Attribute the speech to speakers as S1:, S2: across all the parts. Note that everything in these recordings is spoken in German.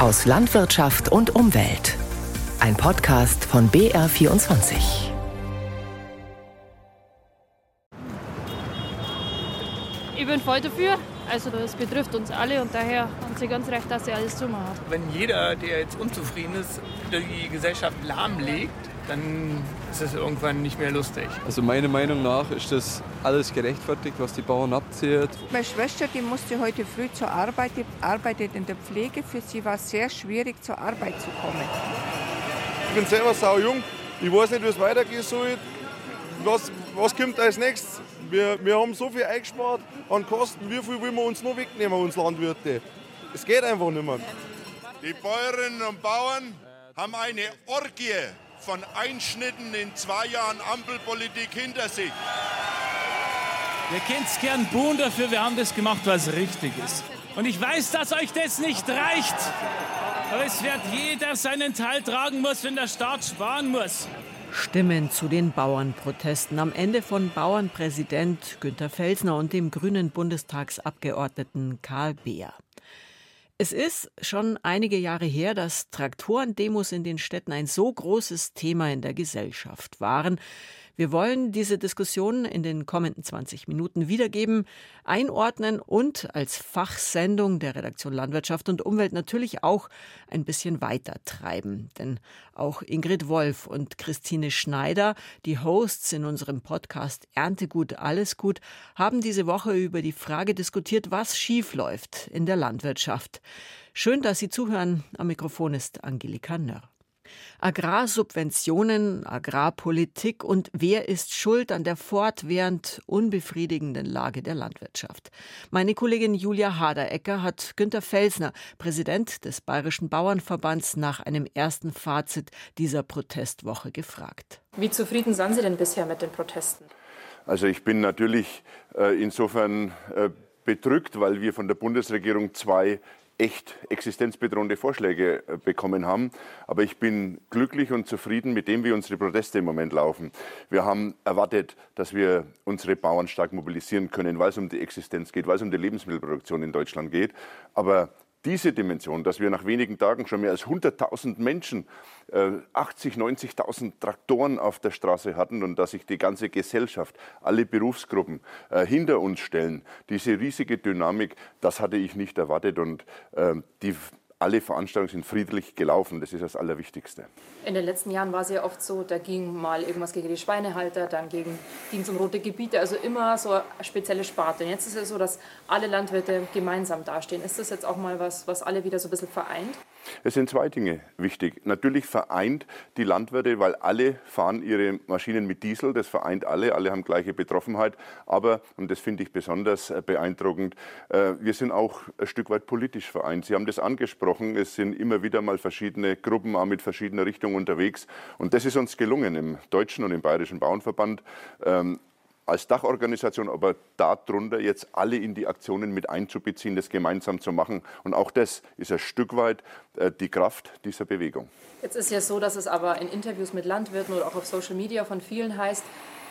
S1: aus Landwirtschaft und Umwelt. Ein Podcast von BR24.
S2: Ich bin voll dafür. Also das betrifft uns alle und daher haben sie ganz recht, dass sie alles zumachen.
S3: Wenn jeder, der jetzt unzufrieden ist, die Gesellschaft lahmlegt, dann ist es irgendwann nicht mehr lustig.
S4: Also meiner Meinung nach ist das alles gerechtfertigt, was die Bauern abzieht.
S5: Meine Schwester, die musste heute früh zur Arbeit, die arbeitet in der Pflege. Für sie war es sehr schwierig, zur Arbeit zu kommen.
S6: Ich bin selber sau jung. Ich weiß nicht, wie es weitergehen soll. Was, was kommt als nächstes? Wir, wir haben so viel eingespart an Kosten. Wie viel will wir uns noch wegnehmen, uns Landwirte? Es geht einfach nicht mehr.
S7: Die Bäuerinnen und Bauern haben eine Orgie von Einschnitten in zwei Jahren Ampelpolitik hinter sich.
S8: Ihr könnt gern buhen dafür, wir haben das gemacht, was richtig ist. Und ich weiß, dass euch das nicht reicht. Aber es wird jeder seinen Teil tragen muss, wenn der Staat sparen muss.
S9: Stimmen zu den Bauernprotesten am Ende von Bauernpräsident Günter Felsner und dem grünen Bundestagsabgeordneten Karl Beer. Es ist schon einige Jahre her, dass Traktorendemos in den Städten ein so großes Thema in der Gesellschaft waren, wir wollen diese Diskussion in den kommenden 20 Minuten wiedergeben, einordnen und als Fachsendung der Redaktion Landwirtschaft und Umwelt natürlich auch ein bisschen weiter treiben. Denn auch Ingrid Wolf und Christine Schneider, die Hosts in unserem Podcast Erntegut, alles gut, haben diese Woche über die Frage diskutiert, was schiefläuft in der Landwirtschaft. Schön, dass Sie zuhören. Am Mikrofon ist Angelika Nörr. Agrarsubventionen, Agrarpolitik und wer ist schuld an der fortwährend unbefriedigenden Lage der Landwirtschaft? Meine Kollegin Julia Haderecker hat Günter Felsner, Präsident des Bayerischen Bauernverbands, nach einem ersten Fazit dieser Protestwoche gefragt.
S10: Wie zufrieden sind Sie denn bisher mit den Protesten?
S11: Also ich bin natürlich äh, insofern äh, bedrückt, weil wir von der Bundesregierung zwei echt existenzbedrohende Vorschläge äh, bekommen haben. Aber ich bin glücklich und zufrieden mit dem, wie unsere Proteste im Moment laufen. Wir haben erwartet, dass wir unsere Bauern stark mobilisieren können, weil es um die Existenz geht, weil es um die Lebensmittelproduktion in Deutschland geht. Aber diese Dimension, dass wir nach wenigen Tagen schon mehr als 100.000 Menschen, äh, 80, 90.000 Traktoren auf der Straße hatten und dass sich die ganze Gesellschaft, alle Berufsgruppen äh, hinter uns stellen, diese riesige Dynamik, das hatte ich nicht erwartet und äh, die alle Veranstaltungen sind friedlich gelaufen. Das ist das Allerwichtigste.
S10: In den letzten Jahren war es ja oft so, da ging mal irgendwas gegen die Schweinehalter, dann ging es um rote Gebiete, also immer so spezielle Sparte. Und jetzt ist es so, dass alle Landwirte gemeinsam dastehen. Ist das jetzt auch mal was, was alle wieder so ein bisschen vereint?
S11: Es sind zwei Dinge wichtig. Natürlich vereint die Landwirte, weil alle fahren ihre Maschinen mit Diesel. Das vereint alle. Alle haben gleiche Betroffenheit. Aber, und das finde ich besonders äh, beeindruckend, äh, wir sind auch ein Stück weit politisch vereint. Sie haben das angesprochen. Es sind immer wieder mal verschiedene Gruppen auch mit verschiedener Richtung unterwegs. Und das ist uns gelungen im Deutschen und im Bayerischen Bauernverband ähm, als Dachorganisation, aber darunter jetzt alle in die Aktionen mit einzubeziehen, das gemeinsam zu machen. Und auch das ist ein Stück weit äh, die Kraft dieser Bewegung.
S10: Jetzt ist ja so, dass es aber in Interviews mit Landwirten oder auch auf Social Media von vielen heißt,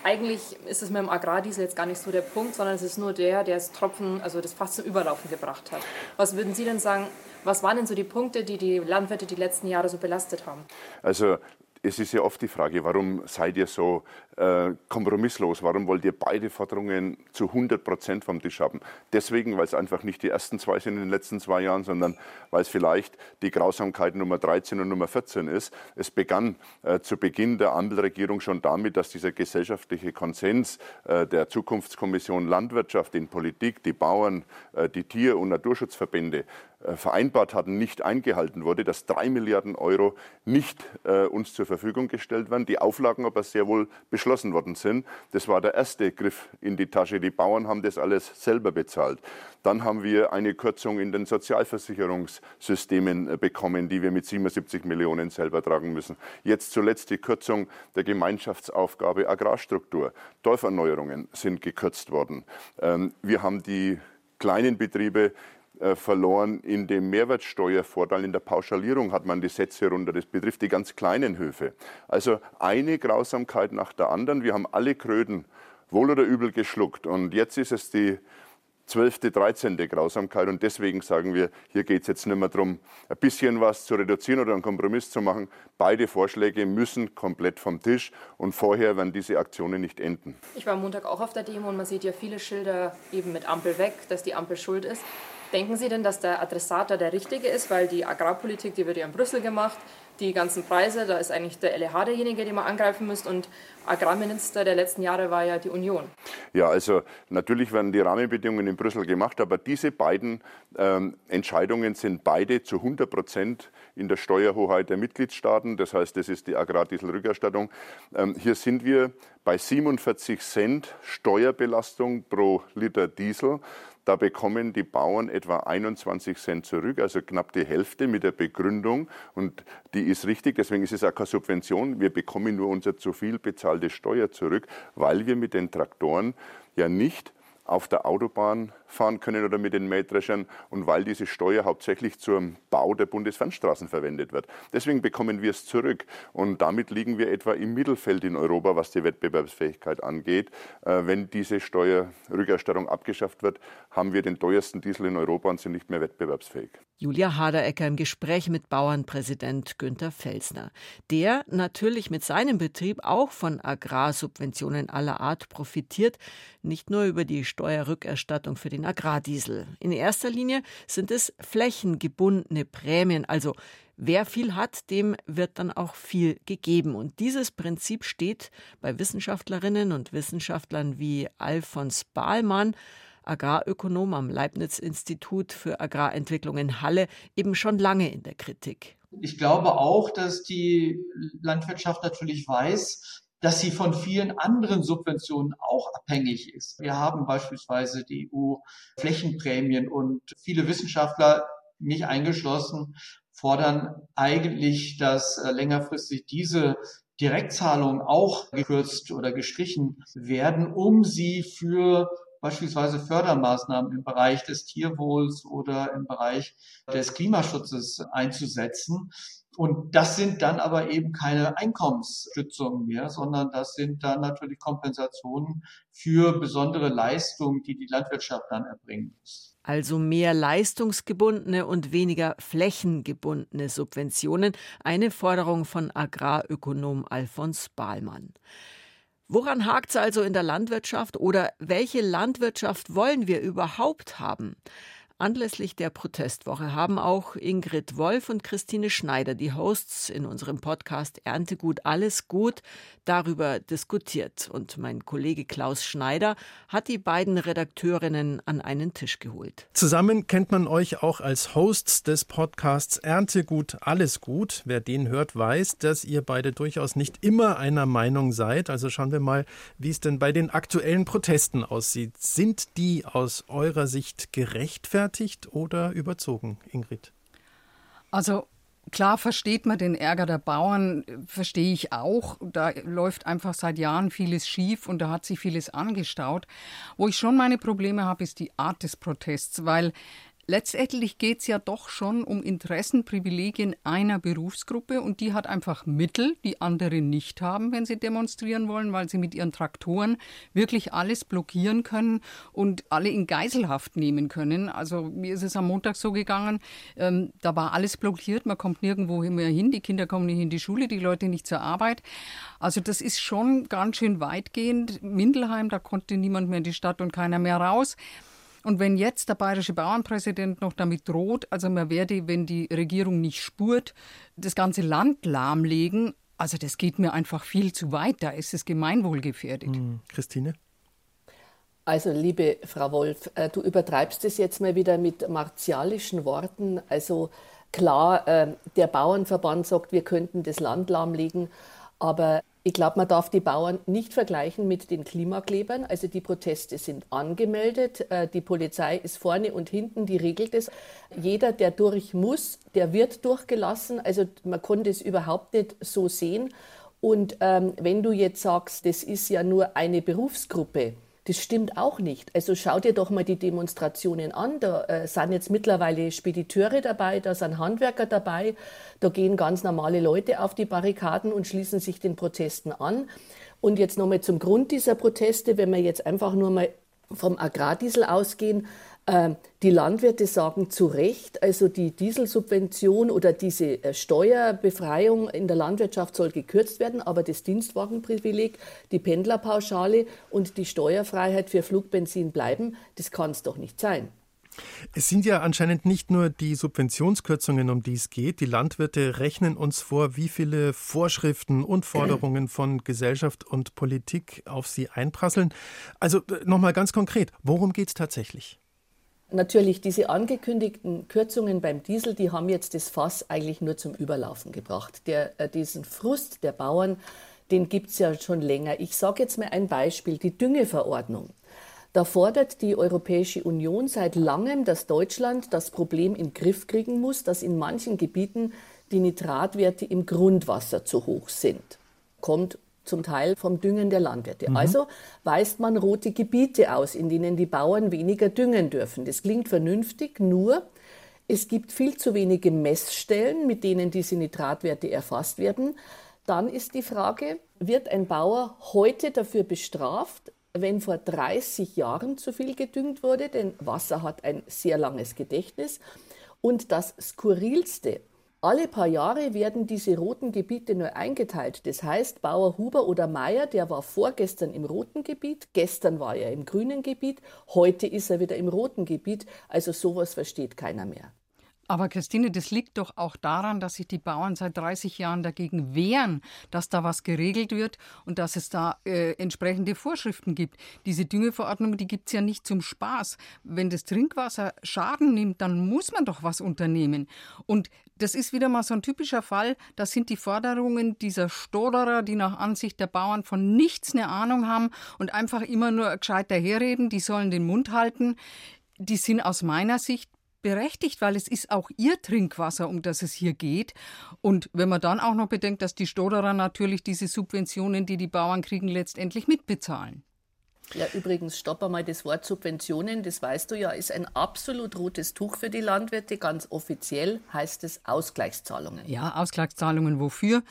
S10: eigentlich ist es mit dem Agrardiesel jetzt gar nicht so der Punkt, sondern es ist nur der, der das Tropfen, also das fast zum Überlaufen gebracht hat. Was würden Sie denn sagen, was waren denn so die Punkte, die die Landwirte die letzten Jahre so belastet haben?
S11: Also es ist ja oft die Frage, warum seid ihr so äh, kompromisslos? Warum wollt ihr beide Forderungen zu 100 Prozent vom Tisch haben? Deswegen, weil es einfach nicht die ersten zwei sind in den letzten zwei Jahren, sondern weil es vielleicht die Grausamkeit Nummer 13 und Nummer 14 ist. Es begann äh, zu Beginn der Ampelregierung schon damit, dass dieser gesellschaftliche Konsens äh, der Zukunftskommission Landwirtschaft in Politik, die Bauern, äh, die Tier- und Naturschutzverbände vereinbart hatten, nicht eingehalten wurde, dass drei Milliarden Euro nicht äh, uns zur Verfügung gestellt werden, die Auflagen aber sehr wohl beschlossen worden sind. Das war der erste Griff in die Tasche. Die Bauern haben das alles selber bezahlt. Dann haben wir eine Kürzung in den Sozialversicherungssystemen äh, bekommen, die wir mit 77 Millionen selber tragen müssen. Jetzt zuletzt die Kürzung der Gemeinschaftsaufgabe Agrarstruktur. Dorferneuerungen sind gekürzt worden. Ähm, wir haben die kleinen Betriebe äh, verloren. In dem Mehrwertsteuervorteil, in der Pauschalierung hat man die Sätze runter. Das betrifft die ganz kleinen Höfe. Also eine Grausamkeit nach der anderen. Wir haben alle Kröten wohl oder übel geschluckt. Und jetzt ist es die zwölfte, dreizehnte Grausamkeit. Und deswegen sagen wir, hier geht es jetzt nicht mehr darum, ein bisschen was zu reduzieren oder einen Kompromiss zu machen. Beide Vorschläge müssen komplett vom Tisch und vorher werden diese Aktionen nicht enden.
S10: Ich war am Montag auch auf der Demo und man sieht ja viele Schilder eben mit Ampel weg, dass die Ampel schuld ist. Denken Sie denn, dass der Adressat da der richtige ist? Weil die Agrarpolitik, die wird ja in Brüssel gemacht. Die ganzen Preise, da ist eigentlich der LEH derjenige, den man angreifen müsste. Und Agrarminister der letzten Jahre war ja die Union.
S11: Ja, also natürlich werden die Rahmenbedingungen in Brüssel gemacht, aber diese beiden ähm, Entscheidungen sind beide zu 100 Prozent in der Steuerhoheit der Mitgliedstaaten. Das heißt, das ist die Agrardieselrückerstattung. Ähm, hier sind wir bei 47 Cent Steuerbelastung pro Liter Diesel. Da bekommen die Bauern etwa 21 Cent zurück, also knapp die Hälfte mit der Begründung. Und die ist richtig, deswegen ist es auch keine Subvention. Wir bekommen nur unser zu viel bezahlte Steuer zurück, weil wir mit den Traktoren ja nicht auf der Autobahn fahren können oder mit den Mähdreschern und weil diese Steuer hauptsächlich zum Bau der Bundesfernstraßen verwendet wird. Deswegen bekommen wir es zurück und damit liegen wir etwa im Mittelfeld in Europa, was die Wettbewerbsfähigkeit angeht. Äh, wenn diese Steuerrückerstattung abgeschafft wird, haben wir den teuersten Diesel in Europa und sind nicht mehr wettbewerbsfähig.
S9: Julia Haderecker im Gespräch mit Bauernpräsident Günter Felsner, der natürlich mit seinem Betrieb auch von Agrarsubventionen aller Art profitiert, nicht nur über die Steuerrückerstattung für den Agrardiesel. In erster Linie sind es flächengebundene Prämien, also Wer viel hat, dem wird dann auch viel gegeben. Und dieses Prinzip steht bei Wissenschaftlerinnen und Wissenschaftlern wie Alfons Bahlmann, Agrarökonom am Leibniz-Institut für Agrarentwicklung in Halle, eben schon lange in der Kritik.
S12: Ich glaube auch, dass die Landwirtschaft natürlich weiß, dass sie von vielen anderen Subventionen auch abhängig ist. Wir haben beispielsweise die EU-Flächenprämien und viele Wissenschaftler, mich eingeschlossen, fordern eigentlich, dass äh, längerfristig diese Direktzahlungen auch gekürzt oder gestrichen werden, um sie für beispielsweise Fördermaßnahmen im Bereich des Tierwohls oder im Bereich des Klimaschutzes einzusetzen. Und das sind dann aber eben keine Einkommensstützungen mehr, sondern das sind dann natürlich Kompensationen für besondere Leistungen, die die Landwirtschaft dann erbringen muss.
S9: Also mehr leistungsgebundene und weniger flächengebundene Subventionen, eine Forderung von Agrarökonom Alfons Bahlmann. Woran hakt es also in der Landwirtschaft oder welche Landwirtschaft wollen wir überhaupt haben? Anlässlich der Protestwoche haben auch Ingrid Wolf und Christine Schneider, die Hosts in unserem Podcast Erntegut alles gut, darüber diskutiert. Und mein Kollege Klaus Schneider hat die beiden Redakteurinnen an einen Tisch geholt.
S13: Zusammen kennt man euch auch als Hosts des Podcasts Erntegut alles gut. Wer den hört, weiß, dass ihr beide durchaus nicht immer einer Meinung seid. Also schauen wir mal, wie es denn bei den aktuellen Protesten aussieht. Sind die aus eurer Sicht gerechtfertigt? Gerechtfertigt oder überzogen, Ingrid?
S14: Also Klar versteht man den Ärger der Bauern, verstehe ich auch. Da läuft einfach seit Jahren vieles schief und da hat sich vieles angestaut. Wo ich schon meine Probleme habe, ist die Art des Protests, weil letztendlich geht es ja doch schon um Interessenprivilegien einer Berufsgruppe und die hat einfach Mittel, die andere nicht haben, wenn sie demonstrieren wollen, weil sie mit ihren Traktoren wirklich alles blockieren können und alle in Geiselhaft nehmen können. Also mir ist es am Montag so gegangen, ähm, da war alles blockiert, man kommt nirgendwo mehr hin, die Kinder kommen nicht in die Schule, die Leute nicht zur Arbeit. Also das ist schon ganz schön weitgehend. Mindelheim, da konnte niemand mehr in die Stadt und keiner mehr raus. Und wenn jetzt der bayerische Bauernpräsident noch damit droht, also man werde, wenn die Regierung nicht spurt, das ganze Land lahmlegen, also das geht mir einfach viel zu weit, da ist es Gemeinwohl gefährdet.
S13: Hm, Christine?
S15: Also, liebe Frau Wolf, äh, du übertreibst es jetzt mal wieder mit martialischen Worten. Also klar, äh, der Bauernverband sagt, wir könnten das Land lahmlegen, aber ich glaube, man darf die Bauern nicht vergleichen mit den Klimaklebern. Also die Proteste sind angemeldet. Äh, die Polizei ist vorne und hinten, die regelt es. Jeder, der durch muss, der wird durchgelassen. Also man konnte es überhaupt nicht so sehen. Und ähm, wenn du jetzt sagst, das ist ja nur eine Berufsgruppe, das stimmt auch nicht. Also schau dir doch mal die Demonstrationen an. Da äh, sind jetzt mittlerweile Spediteure dabei, da sind Handwerker dabei, da gehen ganz normale Leute auf die Barrikaden und schließen sich den Protesten an. Und jetzt nochmal zum Grund dieser Proteste, wenn man jetzt einfach nur mal vom Agrardiesel ausgehen, die Landwirte sagen zu Recht, also die Dieselsubvention oder diese äh, Steuerbefreiung in der Landwirtschaft soll gekürzt werden, aber das Dienstwagenprivileg, die Pendlerpauschale und die Steuerfreiheit für Flugbenzin bleiben, das kann es doch nicht sein.
S13: Es sind ja anscheinend nicht nur die Subventionskürzungen, um die es geht. Die Landwirte rechnen uns vor, wie viele Vorschriften und Forderungen von Gesellschaft und Politik auf sie einprasseln. Also äh, nochmal ganz konkret, worum geht es tatsächlich?
S15: Natürlich, diese angekündigten Kürzungen beim Diesel, die haben jetzt das Fass eigentlich nur zum Überlaufen gebracht. Der, äh, diesen Frust der Bauern, den gibt es ja schon länger. Ich sage jetzt mal ein Beispiel, die Düngeverordnung. Da fordert die Europäische Union seit langem, dass Deutschland das Problem in den Griff kriegen muss, dass in manchen Gebieten die Nitratwerte im Grundwasser zu hoch sind. Kommt zum Teil vom Düngen der Landwirte. Mhm. Also weist man rote Gebiete aus, in denen die Bauern weniger düngen dürfen. Das klingt vernünftig, nur es gibt viel zu wenige Messstellen, mit denen diese Nitratwerte erfasst werden. Dann ist die Frage, wird ein Bauer heute dafür bestraft, wenn vor 30 Jahren zu viel gedüngt wurde, denn Wasser hat ein sehr langes Gedächtnis. Und das Skurrilste, alle paar Jahre werden diese roten Gebiete neu eingeteilt. Das heißt, Bauer Huber oder Meier, der war vorgestern im roten Gebiet, gestern war er im grünen Gebiet, heute ist er wieder im roten Gebiet. Also sowas versteht keiner mehr.
S14: Aber Christine, das liegt doch auch daran, dass sich die Bauern seit 30 Jahren dagegen wehren, dass da was geregelt wird und dass es da äh, entsprechende Vorschriften gibt. Diese Düngeverordnung, die gibt es ja nicht zum Spaß. Wenn das Trinkwasser Schaden nimmt, dann muss man doch was unternehmen. Und das ist wieder mal so ein typischer Fall. Das sind die Forderungen dieser Stoderer, die nach Ansicht der Bauern von nichts eine Ahnung haben und einfach immer nur gescheit daherreden. Die sollen den Mund halten. Die sind aus meiner Sicht berechtigt, weil es ist auch ihr Trinkwasser, um das es hier geht. Und wenn man dann auch noch bedenkt, dass die Stoderer natürlich diese Subventionen, die die Bauern kriegen, letztendlich mitbezahlen.
S15: Ja, übrigens, stopp einmal das Wort Subventionen, das weißt du ja, ist ein absolut rotes Tuch für die Landwirte. Ganz offiziell heißt es Ausgleichszahlungen.
S14: Ja, Ausgleichszahlungen wofür?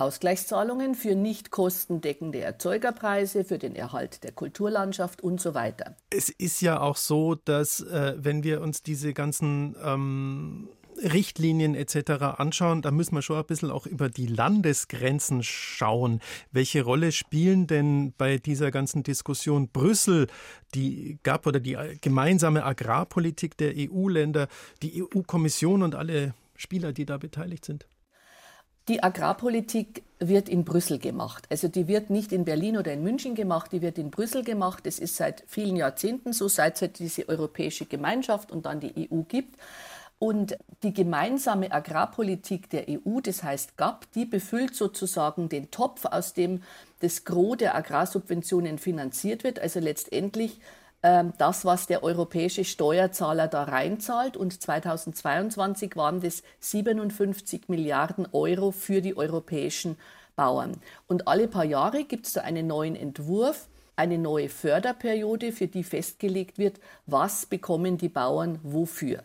S15: Ausgleichszahlungen für nicht kostendeckende Erzeugerpreise, für den Erhalt der Kulturlandschaft und so weiter.
S13: Es ist ja auch so, dass äh, wenn wir uns diese ganzen ähm Richtlinien etc. anschauen, da müssen wir schon ein bisschen auch über die Landesgrenzen schauen. Welche Rolle spielen denn bei dieser ganzen Diskussion Brüssel, die GAP oder die gemeinsame Agrarpolitik der EU-Länder, die EU-Kommission und alle Spieler, die da beteiligt sind?
S15: Die Agrarpolitik wird in Brüssel gemacht. Also die wird nicht in Berlin oder in München gemacht, die wird in Brüssel gemacht. Das ist seit vielen Jahrzehnten so, seit es diese europäische Gemeinschaft und dann die EU gibt. Und die gemeinsame Agrarpolitik der EU, das heißt GAP, die befüllt sozusagen den Topf, aus dem das Gros der Agrarsubventionen finanziert wird. Also letztendlich das, was der europäische Steuerzahler da reinzahlt. Und 2022 waren das 57 Milliarden Euro für die europäischen Bauern. Und alle paar Jahre gibt es da einen neuen Entwurf, eine neue Förderperiode, für die festgelegt wird, was bekommen die Bauern wofür.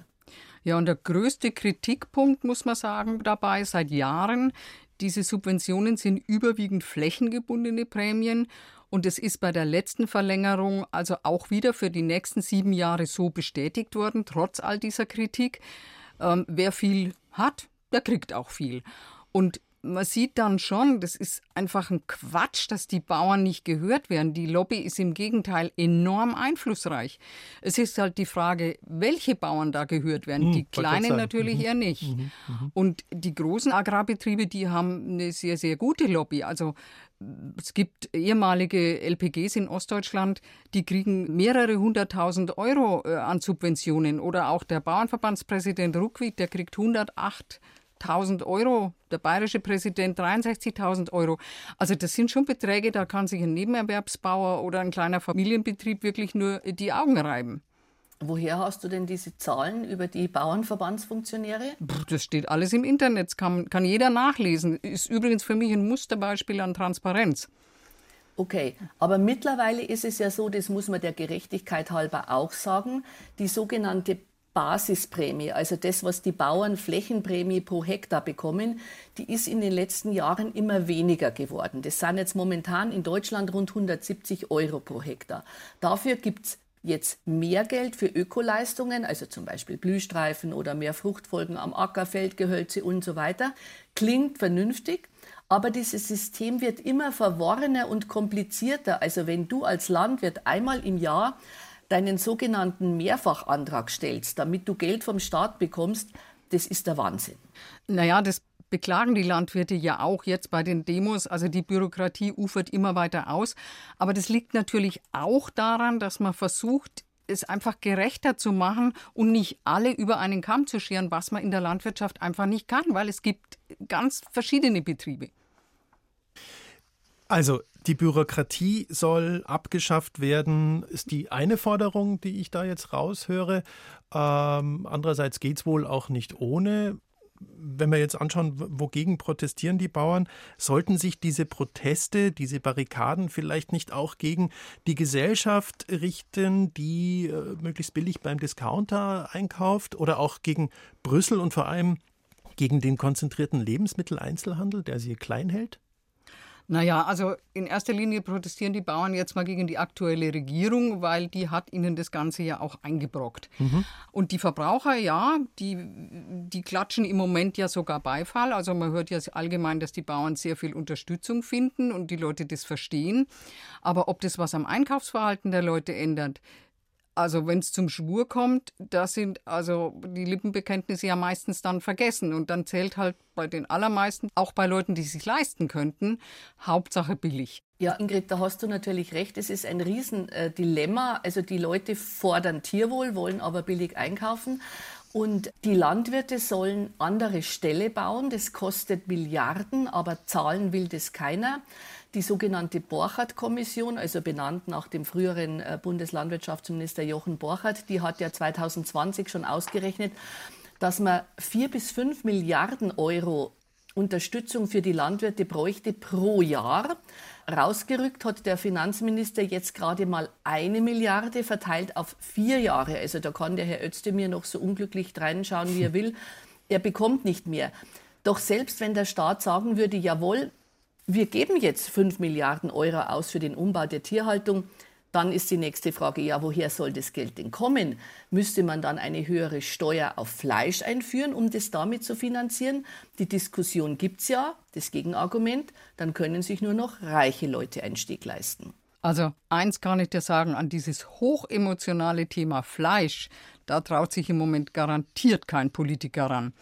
S14: Ja, und der größte Kritikpunkt, muss man sagen, dabei seit Jahren, diese Subventionen sind überwiegend flächengebundene Prämien und es ist bei der letzten Verlängerung also auch wieder für die nächsten sieben Jahre so bestätigt worden, trotz all dieser Kritik. Ähm, wer viel hat, der kriegt auch viel. Und man sieht dann schon, das ist einfach ein Quatsch, dass die Bauern nicht gehört werden. Die Lobby ist im Gegenteil enorm einflussreich. Es ist halt die Frage, welche Bauern da gehört werden. Hm, die kleinen natürlich mhm. eher nicht. Mhm. Mhm. Und die großen Agrarbetriebe, die haben eine sehr, sehr gute Lobby. Also es gibt ehemalige LPGs in Ostdeutschland, die kriegen mehrere hunderttausend Euro äh, an Subventionen. Oder auch der Bauernverbandspräsident Ruckwied, der kriegt 108 1000 Euro, der bayerische Präsident 63.000 Euro. Also das sind schon Beträge, da kann sich ein Nebenerwerbsbauer oder ein kleiner Familienbetrieb wirklich nur die Augen reiben.
S15: Woher hast du denn diese Zahlen über die Bauernverbandsfunktionäre?
S14: Das steht alles im Internet, kann, kann jeder nachlesen. Ist übrigens für mich ein Musterbeispiel an Transparenz.
S15: Okay, aber mittlerweile ist es ja so, das muss man der Gerechtigkeit halber auch sagen, die sogenannte Basisprämie, also das, was die Bauern Flächenprämie pro Hektar bekommen, die ist in den letzten Jahren immer weniger geworden. Das sind jetzt momentan in Deutschland rund 170 Euro pro Hektar. Dafür gibt es jetzt mehr Geld für Ökoleistungen, also zum Beispiel Blühstreifen oder mehr Fruchtfolgen am Acker, Feldgehölze und so weiter. Klingt vernünftig. Aber dieses System wird immer verworrener und komplizierter. Also wenn du als Landwirt einmal im Jahr deinen sogenannten Mehrfachantrag stellst, damit du Geld vom Staat bekommst, das ist der Wahnsinn.
S14: Naja, das beklagen die Landwirte ja auch jetzt bei den Demos. Also die Bürokratie ufert immer weiter aus. Aber das liegt natürlich auch daran, dass man versucht, es einfach gerechter zu machen und nicht alle über einen Kamm zu scheren, was man in der Landwirtschaft einfach nicht kann, weil es gibt ganz verschiedene Betriebe.
S13: Also die Bürokratie soll abgeschafft werden, ist die eine Forderung, die ich da jetzt raushöre. Ähm, andererseits geht es wohl auch nicht ohne. Wenn wir jetzt anschauen, wogegen protestieren die Bauern, sollten sich diese Proteste, diese Barrikaden vielleicht nicht auch gegen die Gesellschaft richten, die äh, möglichst billig beim Discounter einkauft oder auch gegen Brüssel und vor allem gegen den konzentrierten Lebensmitteleinzelhandel, der sie klein hält?
S14: Naja, also in erster Linie protestieren die Bauern jetzt mal gegen die aktuelle Regierung, weil die hat ihnen das Ganze ja auch eingebrockt. Mhm. Und die Verbraucher, ja, die, die klatschen im Moment ja sogar Beifall. Also man hört ja allgemein, dass die Bauern sehr viel Unterstützung finden und die Leute das verstehen. Aber ob das was am Einkaufsverhalten der Leute ändert, also wenn es zum Schwur kommt, da sind also die Lippenbekenntnisse ja meistens dann vergessen. Und dann zählt halt bei den allermeisten, auch bei Leuten, die sich leisten könnten, Hauptsache billig.
S15: Ja, Ingrid, da hast du natürlich recht. Es ist ein Riesendilemma. Also die Leute fordern Tierwohl, wollen aber billig einkaufen. Und die Landwirte sollen andere Ställe bauen. Das kostet Milliarden, aber zahlen will das keiner. Die sogenannte Borchardt-Kommission, also benannt nach dem früheren äh, Bundeslandwirtschaftsminister Jochen Borchardt, die hat ja 2020 schon ausgerechnet, dass man vier bis fünf Milliarden Euro Unterstützung für die Landwirte bräuchte pro Jahr. Rausgerückt hat der Finanzminister jetzt gerade mal eine Milliarde verteilt auf vier Jahre. Also da kann der Herr Özdemir noch so unglücklich reinschauen, wie er will. Er bekommt nicht mehr. Doch selbst wenn der Staat sagen würde, jawohl, wir geben jetzt 5 Milliarden Euro aus für den Umbau der Tierhaltung. Dann ist die nächste Frage, ja, woher soll das Geld denn kommen? Müsste man dann eine höhere Steuer auf Fleisch einführen, um das damit zu finanzieren? Die Diskussion gibt es ja, das Gegenargument, dann können sich nur noch reiche Leute einen Steg leisten.
S14: Also eins kann ich dir sagen, an dieses hochemotionale Thema Fleisch, da traut sich im Moment garantiert kein Politiker ran.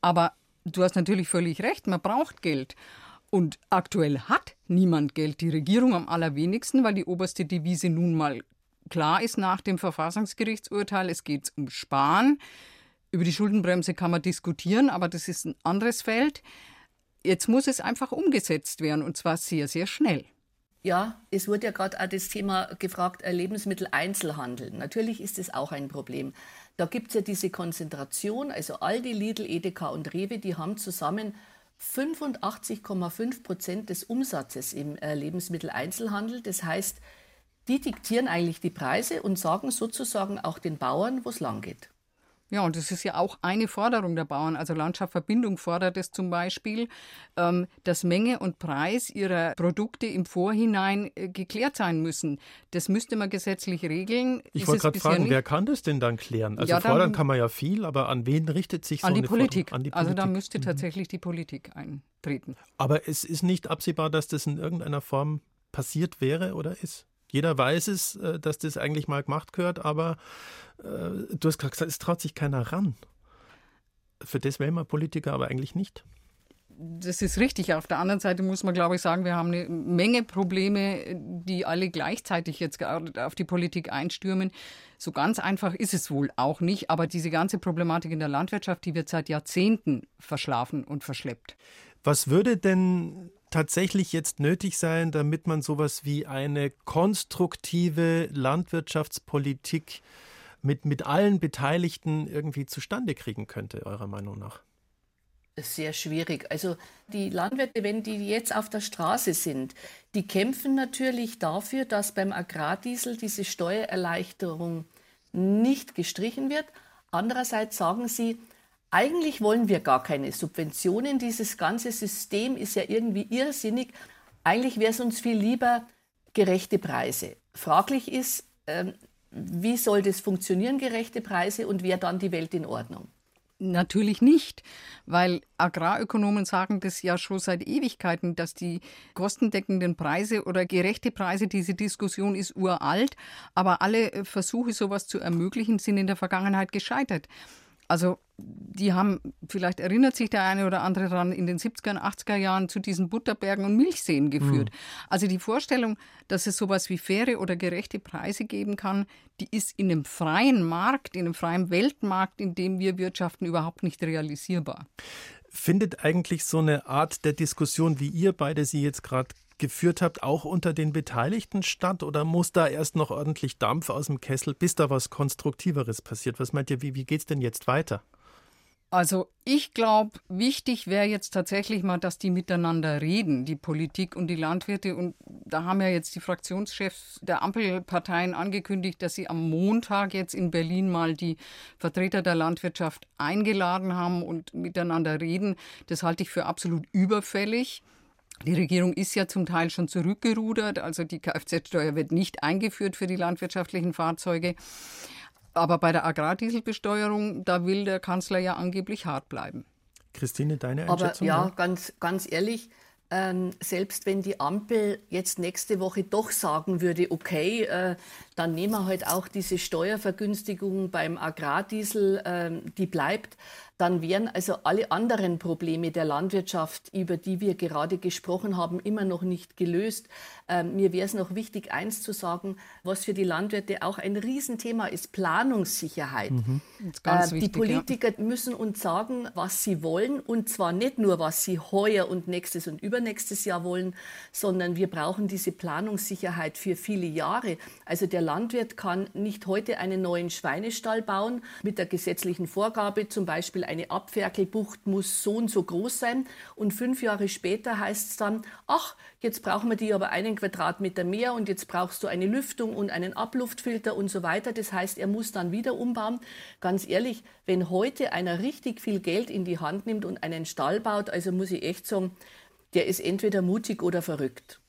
S14: Aber du hast natürlich völlig recht, man braucht Geld. Und aktuell hat niemand Geld, die Regierung am allerwenigsten, weil die oberste Devise nun mal klar ist nach dem Verfassungsgerichtsurteil, es geht um Sparen. Über die Schuldenbremse kann man diskutieren, aber das ist ein anderes Feld. Jetzt muss es einfach umgesetzt werden und zwar sehr, sehr schnell.
S15: Ja, es wurde ja gerade auch das Thema gefragt, äh, Lebensmitteleinzelhandel. Natürlich ist es auch ein Problem. Da gibt es ja diese Konzentration, also Aldi, Lidl, Edeka und Rewe, die haben zusammen 85,5 Prozent des Umsatzes im äh, Lebensmitteleinzelhandel. Das heißt, die diktieren eigentlich die Preise und sagen sozusagen auch den Bauern, wo es lang geht.
S14: Ja, und das ist ja auch eine Forderung der Bauern. Also Landschaftsverbindung fordert es zum Beispiel, ähm, dass Menge und Preis ihrer Produkte im Vorhinein äh, geklärt sein müssen. Das müsste man gesetzlich regeln.
S13: Ich wollte gerade fragen, nicht? wer kann das denn dann klären? Also ja, fordern kann man ja viel, aber an wen richtet sich so
S14: an die
S13: eine
S14: Politik.
S13: An
S14: die Politik. Also da müsste mhm. tatsächlich die Politik eintreten.
S13: Aber es ist nicht absehbar, dass das in irgendeiner Form passiert wäre oder ist? Jeder weiß es, äh, dass das eigentlich mal gemacht gehört, aber äh, du hast gerade gesagt, es traut sich keiner ran. Für das wählen wir Politiker aber eigentlich nicht.
S14: Das ist richtig. Auf der anderen Seite muss man, glaube ich, sagen, wir haben eine Menge Probleme, die alle gleichzeitig jetzt auf die Politik einstürmen. So ganz einfach ist es wohl auch nicht. Aber diese ganze Problematik in der Landwirtschaft, die wird seit Jahrzehnten verschlafen und verschleppt.
S13: Was würde denn tatsächlich jetzt nötig sein, damit man sowas wie eine konstruktive Landwirtschaftspolitik mit, mit allen Beteiligten irgendwie zustande kriegen könnte, eurer Meinung nach?
S15: Sehr schwierig. Also die Landwirte, wenn die jetzt auf der Straße sind, die kämpfen natürlich dafür, dass beim Agrardiesel diese Steuererleichterung nicht gestrichen wird, Andererseits sagen sie, eigentlich wollen wir gar keine Subventionen. Dieses ganze System ist ja irgendwie irrsinnig. Eigentlich wäre es uns viel lieber gerechte Preise. Fraglich ist, ähm, wie soll das funktionieren, gerechte Preise, und wäre dann die Welt in Ordnung?
S14: Natürlich nicht, weil Agrarökonomen sagen das ja schon seit Ewigkeiten, dass die kostendeckenden Preise oder gerechte Preise, diese Diskussion ist uralt, aber alle Versuche, sowas zu ermöglichen, sind in der Vergangenheit gescheitert. Also die haben, vielleicht erinnert sich der eine oder andere daran, in den 70er und 80er Jahren zu diesen Butterbergen und Milchseen geführt. Mhm. Also die Vorstellung, dass es sowas wie faire oder gerechte Preise geben kann, die ist in einem freien Markt, in einem freien Weltmarkt, in dem wir wirtschaften, überhaupt nicht realisierbar.
S13: Findet eigentlich so eine Art der Diskussion, wie ihr beide sie jetzt gerade geführt habt, auch unter den Beteiligten statt? Oder muss da erst noch ordentlich Dampf aus dem Kessel, bis da was Konstruktiveres passiert? Was meint ihr, wie, wie geht es denn jetzt weiter?
S14: Also ich glaube, wichtig wäre jetzt tatsächlich mal, dass die miteinander reden, die Politik und die Landwirte. Und da haben ja jetzt die Fraktionschefs der Ampelparteien angekündigt, dass sie am Montag jetzt in Berlin mal die Vertreter der Landwirtschaft eingeladen haben und miteinander reden. Das halte ich für absolut überfällig. Die Regierung ist ja zum Teil schon zurückgerudert, also die Kfz-Steuer wird nicht eingeführt für die landwirtschaftlichen Fahrzeuge. Aber bei der Agrardieselbesteuerung, da will der Kanzler ja angeblich hart bleiben.
S13: Christine, deine Einschätzung?
S15: Aber ja, ganz, ganz ehrlich, ähm, selbst wenn die Ampel jetzt nächste Woche doch sagen würde, okay, äh, dann nehmen wir halt auch diese Steuervergünstigung beim Agrardiesel, äh, die bleibt, dann wären also alle anderen Probleme der Landwirtschaft, über die wir gerade gesprochen haben, immer noch nicht gelöst. Ähm, mir wäre es noch wichtig, eins zu sagen, was für die Landwirte auch ein Riesenthema ist, Planungssicherheit. Mhm. Äh, wichtig, die Politiker ja. müssen uns sagen, was sie wollen und zwar nicht nur, was sie heuer und nächstes und übernächstes Jahr wollen, sondern wir brauchen diese Planungssicherheit für viele Jahre. Also der Landwirt kann nicht heute einen neuen Schweinestall bauen mit der gesetzlichen Vorgabe, zum Beispiel eine Abferkelbucht muss so und so groß sein. Und fünf Jahre später heißt es dann, ach, jetzt brauchen wir die aber einen Quadratmeter mehr und jetzt brauchst du eine Lüftung und einen Abluftfilter und so weiter. Das heißt, er muss dann wieder umbauen. Ganz ehrlich, wenn heute einer richtig viel Geld in die Hand nimmt und einen Stall baut, also muss ich echt sagen, der ist entweder mutig oder verrückt.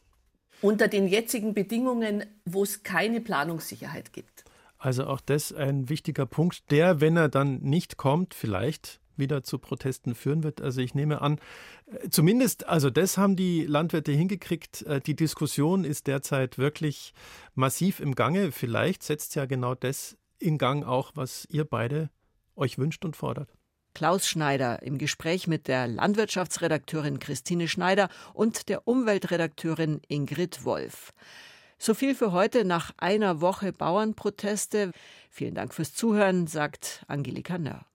S15: Unter den jetzigen Bedingungen, wo es keine Planungssicherheit gibt.
S13: Also auch das ein wichtiger Punkt, der, wenn er dann nicht kommt, vielleicht wieder zu Protesten führen wird. Also ich nehme an, äh, zumindest, also das haben die Landwirte hingekriegt. Äh, die Diskussion ist derzeit wirklich massiv im Gange. Vielleicht setzt ja genau das in Gang auch, was ihr beide euch wünscht und fordert.
S9: Klaus Schneider im Gespräch mit der Landwirtschaftsredakteurin Christine Schneider und der Umweltredakteurin Ingrid Wolf. So viel für heute nach einer Woche Bauernproteste. Vielen Dank fürs Zuhören, sagt Angelika Nörr.